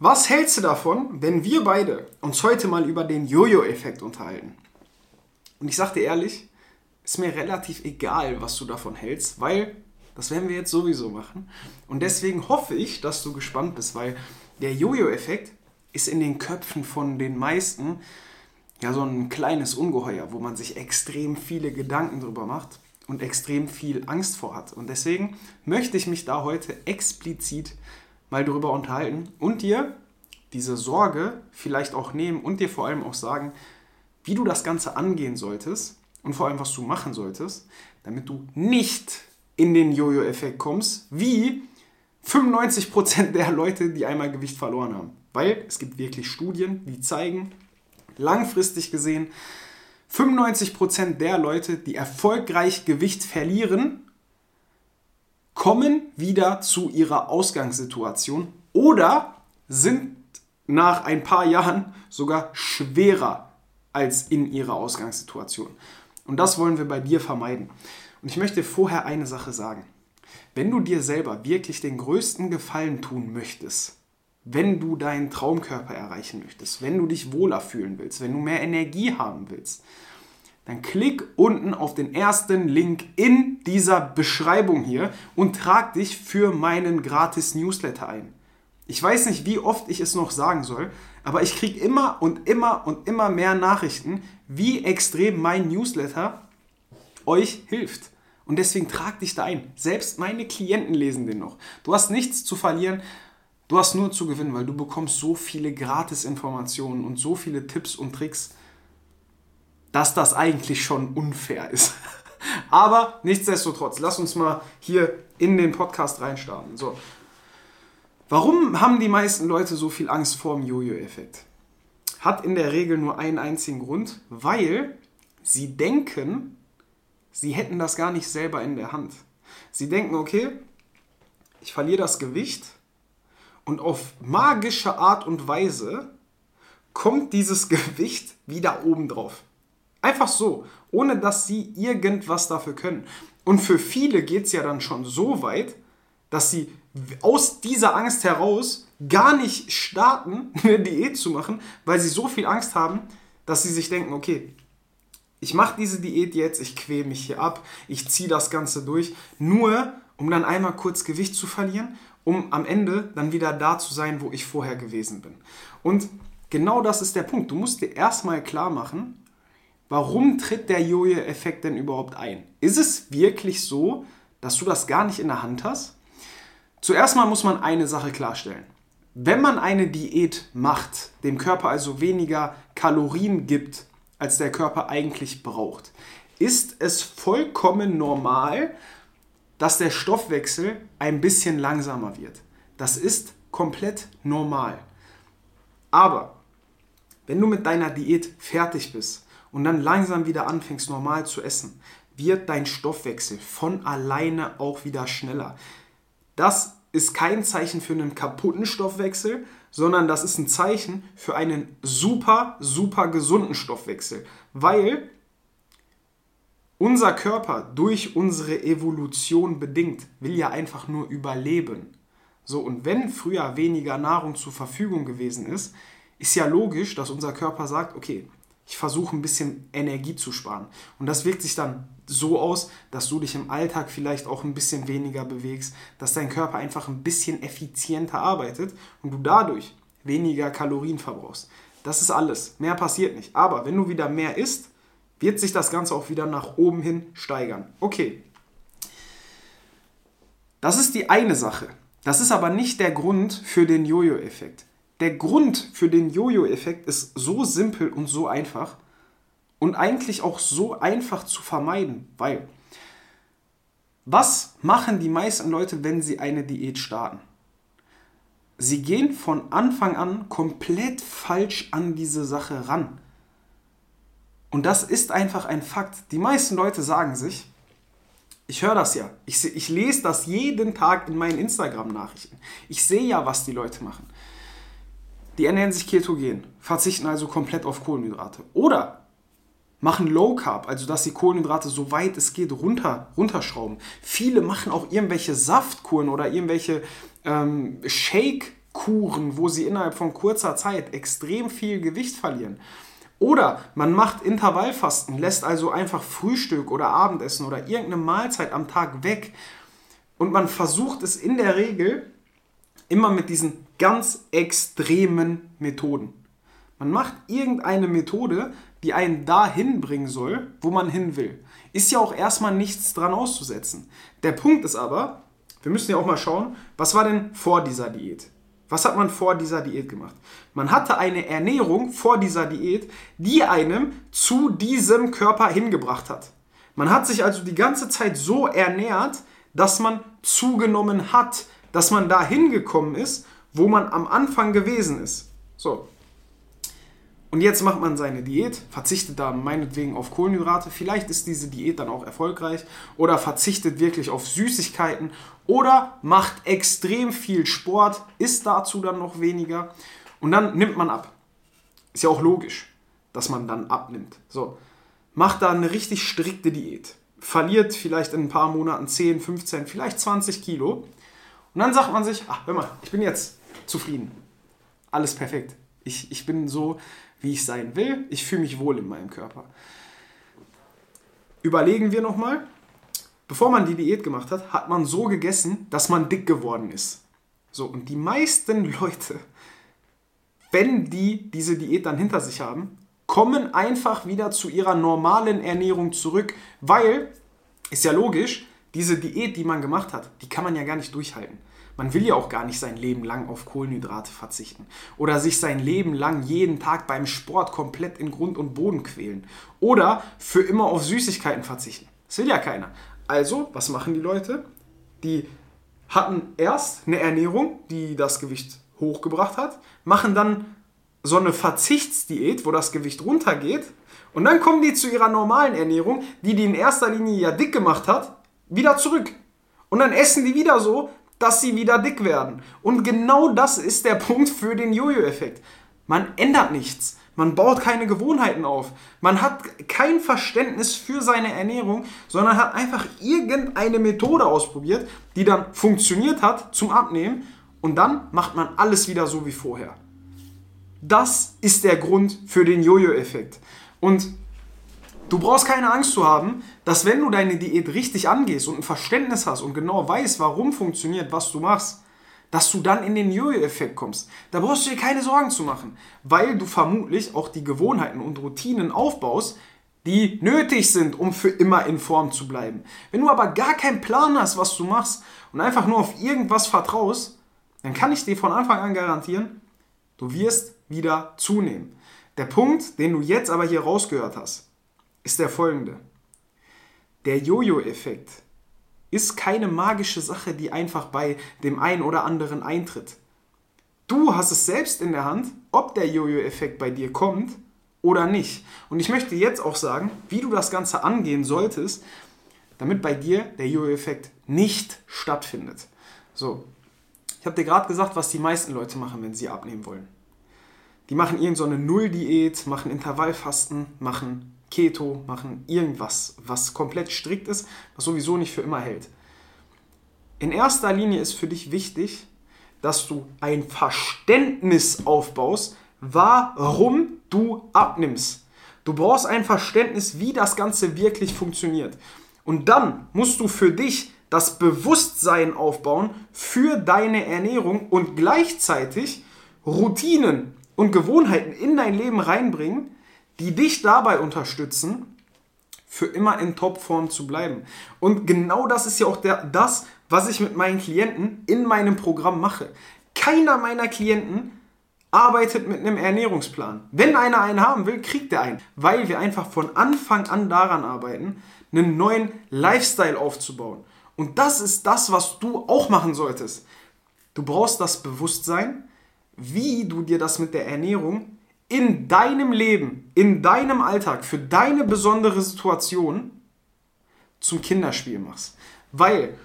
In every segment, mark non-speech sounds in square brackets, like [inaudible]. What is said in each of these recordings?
Was hältst du davon, wenn wir beide uns heute mal über den Jojo-Effekt unterhalten? Und ich sag dir ehrlich, ist mir relativ egal, was du davon hältst, weil das werden wir jetzt sowieso machen. Und deswegen hoffe ich, dass du gespannt bist, weil der Jojo-Effekt ist in den Köpfen von den meisten ja so ein kleines Ungeheuer, wo man sich extrem viele Gedanken drüber macht und extrem viel Angst vor hat. Und deswegen möchte ich mich da heute explizit mal drüber unterhalten und dir diese Sorge vielleicht auch nehmen und dir vor allem auch sagen, wie du das Ganze angehen solltest und vor allem, was du machen solltest, damit du nicht in den Jojo-Effekt kommst, wie 95% der Leute, die einmal Gewicht verloren haben. Weil es gibt wirklich Studien, die zeigen, langfristig gesehen, 95% der Leute, die erfolgreich Gewicht verlieren, kommen wieder zu ihrer Ausgangssituation oder sind nach ein paar Jahren sogar schwerer als in ihrer Ausgangssituation. Und das wollen wir bei dir vermeiden. Und ich möchte vorher eine Sache sagen. Wenn du dir selber wirklich den größten Gefallen tun möchtest, wenn du deinen Traumkörper erreichen möchtest, wenn du dich wohler fühlen willst, wenn du mehr Energie haben willst, dann klick unten auf den ersten Link in dieser Beschreibung hier und trag dich für meinen gratis Newsletter ein. Ich weiß nicht, wie oft ich es noch sagen soll, aber ich kriege immer und immer und immer mehr Nachrichten, wie extrem mein Newsletter euch hilft. Und deswegen trag dich da ein. Selbst meine Klienten lesen den noch. Du hast nichts zu verlieren, du hast nur zu gewinnen, weil du bekommst so viele Gratis-Informationen und so viele Tipps und Tricks dass das eigentlich schon unfair ist. [laughs] Aber nichtsdestotrotz, lass uns mal hier in den Podcast reinstarten. So. Warum haben die meisten Leute so viel Angst vor dem Jojo-Effekt? Hat in der Regel nur einen einzigen Grund, weil sie denken, sie hätten das gar nicht selber in der Hand. Sie denken, okay, ich verliere das Gewicht und auf magische Art und Weise kommt dieses [laughs] Gewicht wieder oben drauf. Einfach so, ohne dass sie irgendwas dafür können. Und für viele geht es ja dann schon so weit, dass sie aus dieser Angst heraus gar nicht starten, [laughs] eine Diät zu machen, weil sie so viel Angst haben, dass sie sich denken, okay, ich mache diese Diät jetzt, ich quäle mich hier ab, ich ziehe das Ganze durch, nur um dann einmal kurz Gewicht zu verlieren, um am Ende dann wieder da zu sein, wo ich vorher gewesen bin. Und genau das ist der Punkt. Du musst dir erstmal klar machen, Warum tritt der Jojo-Effekt denn überhaupt ein? Ist es wirklich so, dass du das gar nicht in der Hand hast? Zuerst mal muss man eine Sache klarstellen. Wenn man eine Diät macht, dem Körper also weniger Kalorien gibt, als der Körper eigentlich braucht, ist es vollkommen normal, dass der Stoffwechsel ein bisschen langsamer wird. Das ist komplett normal. Aber wenn du mit deiner Diät fertig bist und dann langsam wieder anfängst normal zu essen, wird dein Stoffwechsel von alleine auch wieder schneller. Das ist kein Zeichen für einen kaputten Stoffwechsel, sondern das ist ein Zeichen für einen super, super gesunden Stoffwechsel, weil unser Körper durch unsere Evolution bedingt will ja einfach nur überleben. So, und wenn früher weniger Nahrung zur Verfügung gewesen ist, ist ja logisch, dass unser Körper sagt, okay, ich versuche ein bisschen Energie zu sparen. Und das wirkt sich dann so aus, dass du dich im Alltag vielleicht auch ein bisschen weniger bewegst, dass dein Körper einfach ein bisschen effizienter arbeitet und du dadurch weniger Kalorien verbrauchst. Das ist alles. Mehr passiert nicht. Aber wenn du wieder mehr isst, wird sich das Ganze auch wieder nach oben hin steigern. Okay. Das ist die eine Sache. Das ist aber nicht der Grund für den Jojo-Effekt. Der Grund für den Jojo-Effekt ist so simpel und so einfach und eigentlich auch so einfach zu vermeiden, weil was machen die meisten Leute, wenn sie eine Diät starten? Sie gehen von Anfang an komplett falsch an diese Sache ran. Und das ist einfach ein Fakt. Die meisten Leute sagen sich, ich höre das ja, ich, ich lese das jeden Tag in meinen Instagram-Nachrichten. Ich sehe ja, was die Leute machen. Die ernähren sich ketogen, verzichten also komplett auf Kohlenhydrate. Oder machen Low Carb, also dass sie Kohlenhydrate so weit es geht runter, runterschrauben. Viele machen auch irgendwelche Saftkuren oder irgendwelche ähm, Shake Kuren, wo sie innerhalb von kurzer Zeit extrem viel Gewicht verlieren. Oder man macht Intervallfasten, lässt also einfach Frühstück oder Abendessen oder irgendeine Mahlzeit am Tag weg. Und man versucht es in der Regel immer mit diesen ganz extremen Methoden. Man macht irgendeine Methode, die einen dahin bringen soll, wo man hin will. Ist ja auch erstmal nichts dran auszusetzen. Der Punkt ist aber, wir müssen ja auch mal schauen, was war denn vor dieser Diät? Was hat man vor dieser Diät gemacht? Man hatte eine Ernährung vor dieser Diät, die einem zu diesem Körper hingebracht hat. Man hat sich also die ganze Zeit so ernährt, dass man zugenommen hat, dass man da hingekommen ist, wo man am Anfang gewesen ist. So, und jetzt macht man seine Diät, verzichtet da meinetwegen auf Kohlenhydrate. Vielleicht ist diese Diät dann auch erfolgreich. Oder verzichtet wirklich auf Süßigkeiten. Oder macht extrem viel Sport, isst dazu dann noch weniger. Und dann nimmt man ab. Ist ja auch logisch, dass man dann abnimmt. So, macht da eine richtig strikte Diät. Verliert vielleicht in ein paar Monaten 10, 15, vielleicht 20 Kilo. Und dann sagt man sich, ach, hör mal, ich bin jetzt zufrieden. Alles perfekt. Ich, ich bin so, wie ich sein will. Ich fühle mich wohl in meinem Körper. Überlegen wir nochmal. Bevor man die Diät gemacht hat, hat man so gegessen, dass man dick geworden ist. So, und die meisten [laughs] Leute, wenn die diese Diät dann hinter sich haben, kommen einfach wieder zu ihrer normalen Ernährung zurück, weil, ist ja logisch, diese Diät, die man gemacht hat, die kann man ja gar nicht durchhalten. Man will ja auch gar nicht sein Leben lang auf Kohlenhydrate verzichten oder sich sein Leben lang jeden Tag beim Sport komplett in Grund und Boden quälen oder für immer auf Süßigkeiten verzichten. Das will ja keiner. Also, was machen die Leute? Die hatten erst eine Ernährung, die das Gewicht hochgebracht hat, machen dann so eine Verzichtsdiät, wo das Gewicht runtergeht und dann kommen die zu ihrer normalen Ernährung, die die in erster Linie ja dick gemacht hat, wieder zurück. Und dann essen die wieder so, dass sie wieder dick werden. Und genau das ist der [laughs] Punkt für den Jojo-Effekt. Man ändert nichts. Man baut keine Gewohnheiten auf. Man hat kein Verständnis für seine Ernährung, sondern hat einfach irgendeine Methode ausprobiert, die dann funktioniert hat zum Abnehmen. Und dann macht man alles wieder so wie vorher. Das ist der Grund für den Jojo-Effekt. Und Du brauchst keine Angst zu haben, dass wenn du deine Diät richtig angehst und ein Verständnis hast und genau weißt, warum funktioniert, was du machst, dass du dann in den Jojo-Effekt kommst. Da brauchst du dir keine Sorgen zu machen, weil du vermutlich auch die Gewohnheiten und Routinen aufbaust, die nötig sind, um für immer in Form zu bleiben. Wenn du aber gar keinen Plan hast, was du machst und einfach nur auf irgendwas vertraust, dann kann ich dir von Anfang an garantieren, du wirst wieder zunehmen. Der Punkt, den du jetzt aber hier rausgehört hast, ist der folgende. Der Jojo-Effekt ist keine magische Sache, die einfach bei dem einen oder anderen eintritt. Du hast es selbst in der Hand, ob der Jojo-Effekt bei dir kommt oder nicht. Und ich möchte jetzt auch sagen, wie du das Ganze angehen solltest, damit bei dir der Jojo-Effekt nicht stattfindet. So, ich habe dir gerade gesagt, was die meisten Leute machen, wenn sie abnehmen wollen. Die machen irgendeine so Null-Diät, machen Intervallfasten, machen Keto, machen irgendwas, was komplett strikt ist, was sowieso nicht für immer hält. In erster Linie ist für dich wichtig, dass du ein Verständnis aufbaust, warum du abnimmst. Du brauchst ein Verständnis, wie das Ganze wirklich funktioniert. Und dann musst du für dich das Bewusstsein aufbauen für deine Ernährung und gleichzeitig Routinen und Gewohnheiten in dein Leben reinbringen, die dich dabei unterstützen, für immer in Topform zu bleiben. Und genau das ist ja auch der, das, was ich mit meinen Klienten in meinem Programm mache. Keiner meiner Klienten arbeitet mit einem Ernährungsplan. Wenn einer einen haben will, kriegt er einen, weil wir einfach von Anfang an daran arbeiten, einen neuen Lifestyle aufzubauen. Und das ist das, was du auch machen solltest. Du brauchst das Bewusstsein, wie du dir das mit der Ernährung in deinem Leben, in deinem Alltag, für deine besondere Situation zum Kinderspiel machst. Weil,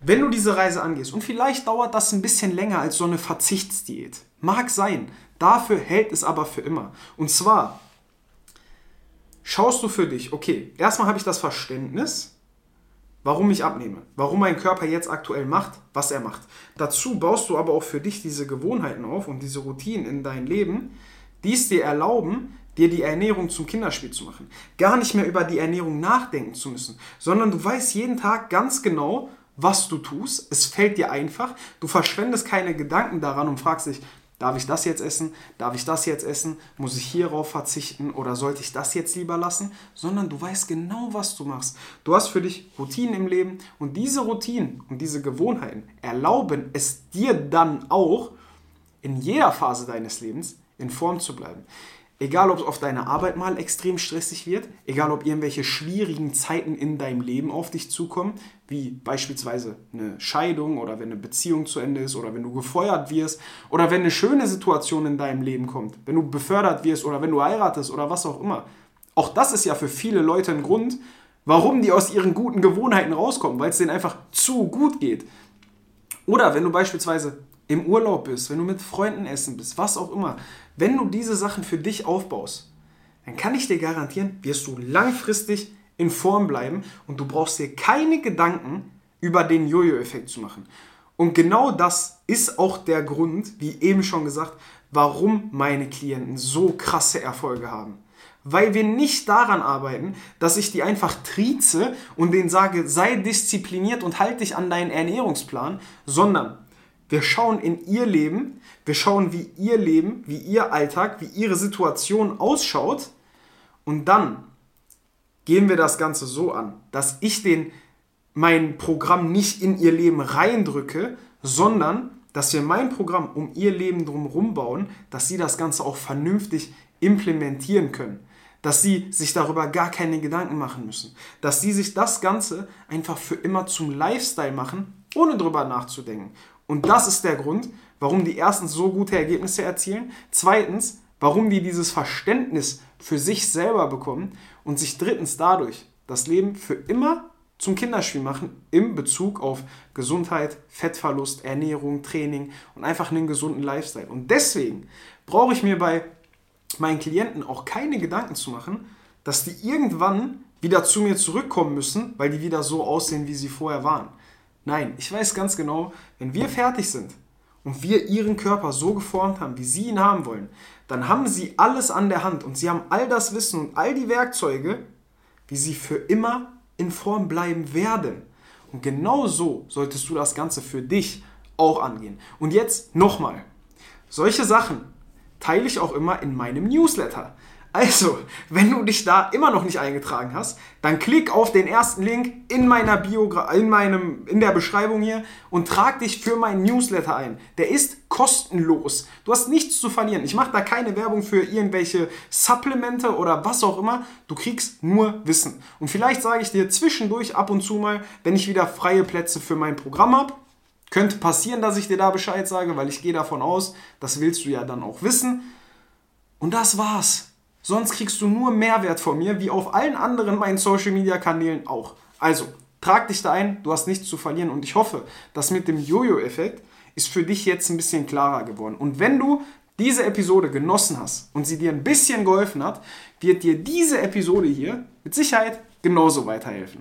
wenn du diese Reise angehst, und vielleicht dauert das ein bisschen länger als so eine Verzichtsdiät, mag sein, dafür hält es aber für immer. Und zwar schaust du für dich, okay, erstmal habe ich das Verständnis, warum ich abnehme, warum mein Körper jetzt aktuell macht, was er macht. Dazu baust du aber auch für dich diese Gewohnheiten auf und diese Routinen in dein Leben, die es dir erlauben, dir die Ernährung zum Kinderspiel zu machen. Gar nicht mehr über die Ernährung nachdenken zu müssen, sondern du weißt jeden Tag ganz genau, was du tust. Es fällt dir einfach. Du verschwendest keine Gedanken daran und fragst dich, Darf ich das jetzt essen? Darf ich das jetzt essen? Muss ich hierauf verzichten oder sollte ich das jetzt lieber lassen? Sondern du weißt genau, was du machst. Du hast für dich Routinen im Leben und diese Routinen und diese Gewohnheiten erlauben es dir dann auch in jeder Phase deines Lebens in Form zu bleiben. Egal, ob es auf deiner Arbeit mal extrem stressig wird, egal, ob irgendwelche schwierigen Zeiten in deinem Leben auf dich zukommen, wie beispielsweise eine Scheidung oder wenn eine Beziehung zu Ende ist oder wenn du gefeuert wirst oder wenn eine schöne Situation in deinem Leben kommt, wenn du befördert wirst oder wenn du heiratest oder was auch immer. Auch das ist ja für viele Leute ein Grund, warum die aus ihren guten Gewohnheiten rauskommen, weil es denen einfach zu gut geht. Oder wenn du beispielsweise im Urlaub bist, wenn du mit Freunden essen bist, was auch immer, wenn du diese Sachen für dich aufbaust, dann kann ich dir garantieren, wirst du langfristig in Form bleiben und du brauchst dir keine Gedanken über den Jojo-Effekt zu machen. Und genau das ist auch der Grund, wie eben schon gesagt, warum meine Klienten so krasse Erfolge haben. Weil wir nicht daran arbeiten, dass ich die einfach trieze und denen sage, sei diszipliniert und halt dich an deinen Ernährungsplan, sondern wir schauen in ihr Leben, wir schauen, wie ihr Leben, wie ihr Alltag, wie ihre Situation ausschaut und dann gehen wir das Ganze so an, dass ich den mein Programm nicht in ihr Leben reindrücke, sondern dass wir mein Programm um ihr Leben drumherum bauen, dass sie das Ganze auch vernünftig implementieren können. Dass sie sich darüber gar keine Gedanken machen müssen. Dass sie sich das Ganze einfach für immer zum Lifestyle machen, ohne drüber nachzudenken. Und das ist der Grund, warum die erstens so gute Ergebnisse erzielen, zweitens, warum die dieses Verständnis für sich selber bekommen und sich drittens dadurch das Leben für immer zum Kinderspiel machen im Bezug auf Gesundheit, Fettverlust, Ernährung, Training und einfach einen gesunden Lifestyle. Und deswegen brauche ich mir bei meinen Klienten auch keine Gedanken zu machen, dass die irgendwann wieder zu mir zurückkommen müssen, weil die wieder so aussehen, wie sie vorher waren. Nein, ich weiß ganz genau, wenn wir fertig sind und wir ihren Körper so geformt haben, wie sie ihn haben wollen, dann haben sie alles an der Hand und sie haben all das Wissen und all die Werkzeuge, wie sie für immer in Form bleiben werden. Und genau so solltest du das Ganze für dich auch angehen. Und jetzt nochmal. Solche Sachen teile ich auch immer in meinem Newsletter. Also, wenn du dich da immer noch nicht eingetragen hast, dann klick auf den ersten Link in meiner Biogra in meinem in der Beschreibung hier und trag dich für meinen Newsletter ein. Der ist kostenlos. Du hast nichts zu verlieren. Ich mache da keine Werbung für irgendwelche Supplemente oder was auch immer. Du kriegst nur Wissen. Und vielleicht sage ich dir zwischendurch ab und zu mal, wenn ich wieder freie Plätze für mein Programm habe, könnte passieren, dass ich dir da Bescheid sage, weil ich gehe davon aus, das willst du ja dann auch wissen. Und das war's. Sonst kriegst du nur Mehrwert von mir, wie auf allen anderen meinen Social Media Kanälen auch. Also, trag dich da ein, du hast nichts zu verlieren und ich hoffe, dass mit dem Jojo-Effekt ist für dich jetzt ein bisschen klarer geworden. Und wenn du diese Episode genossen hast und sie dir ein bisschen geholfen hat, wird dir diese Episode hier mit Sicherheit genauso weiterhelfen.